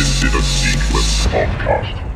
This is a Sequence Podcast.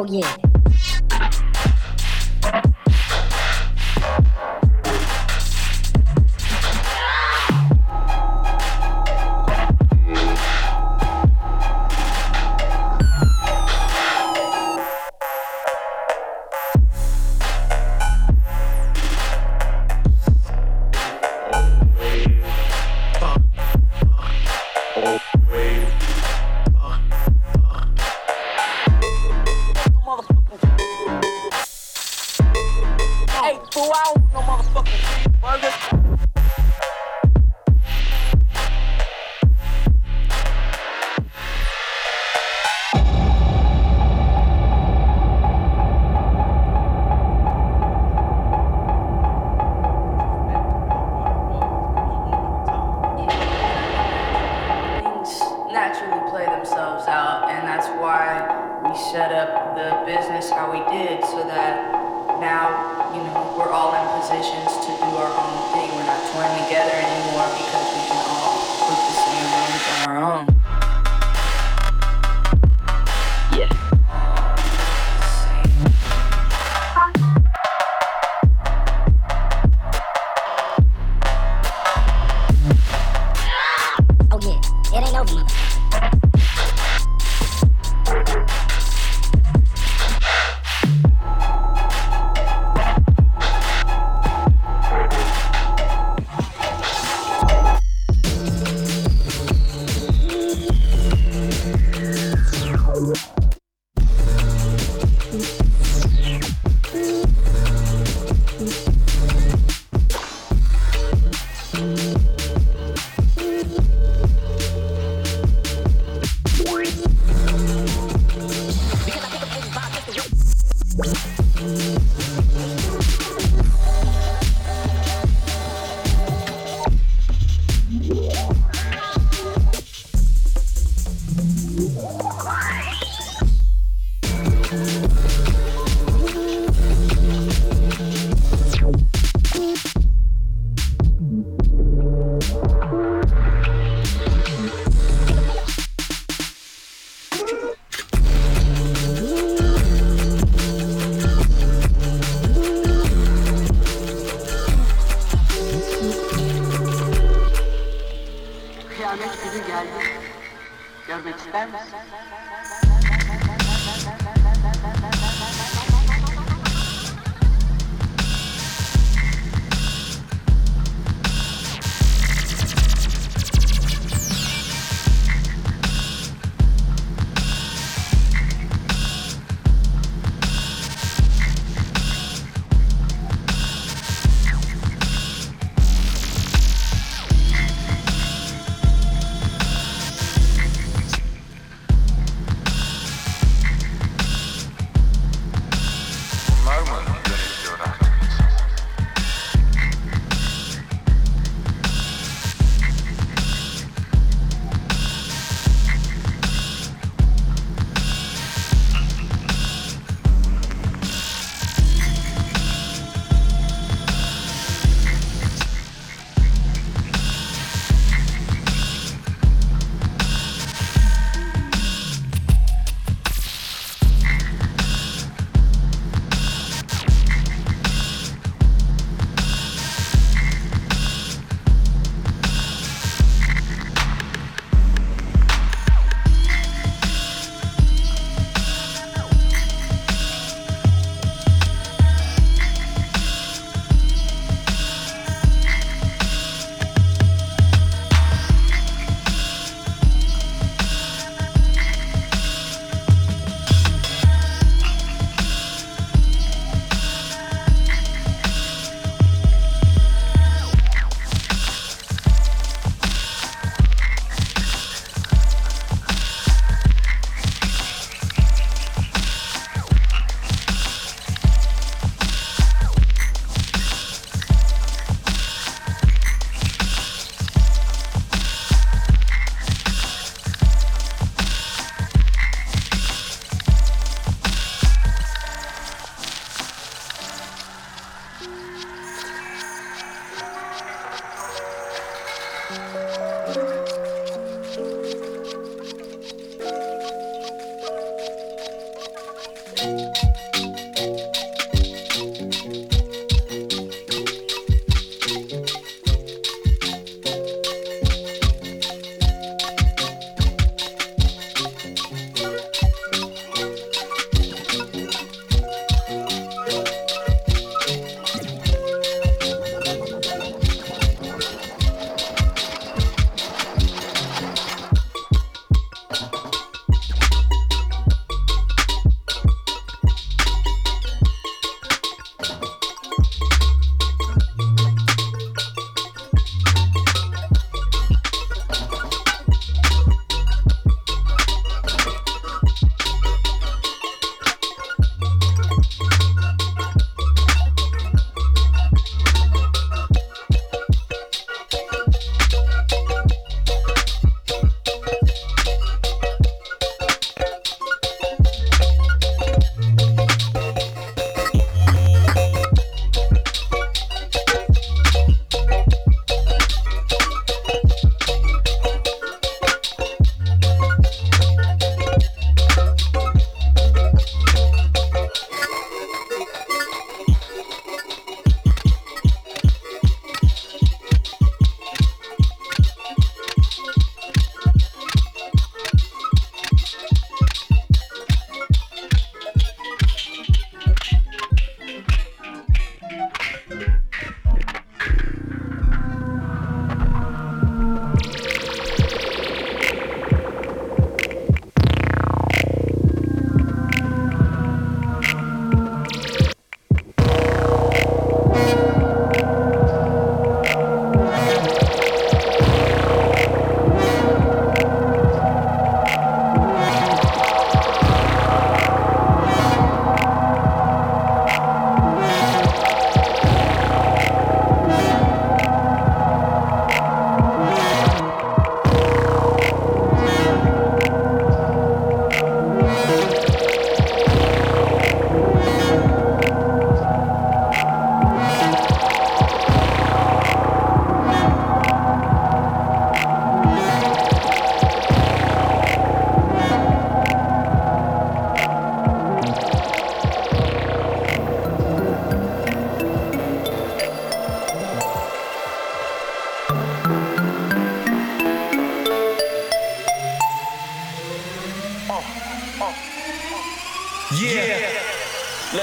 Oh yeah.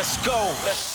Let's go. Let's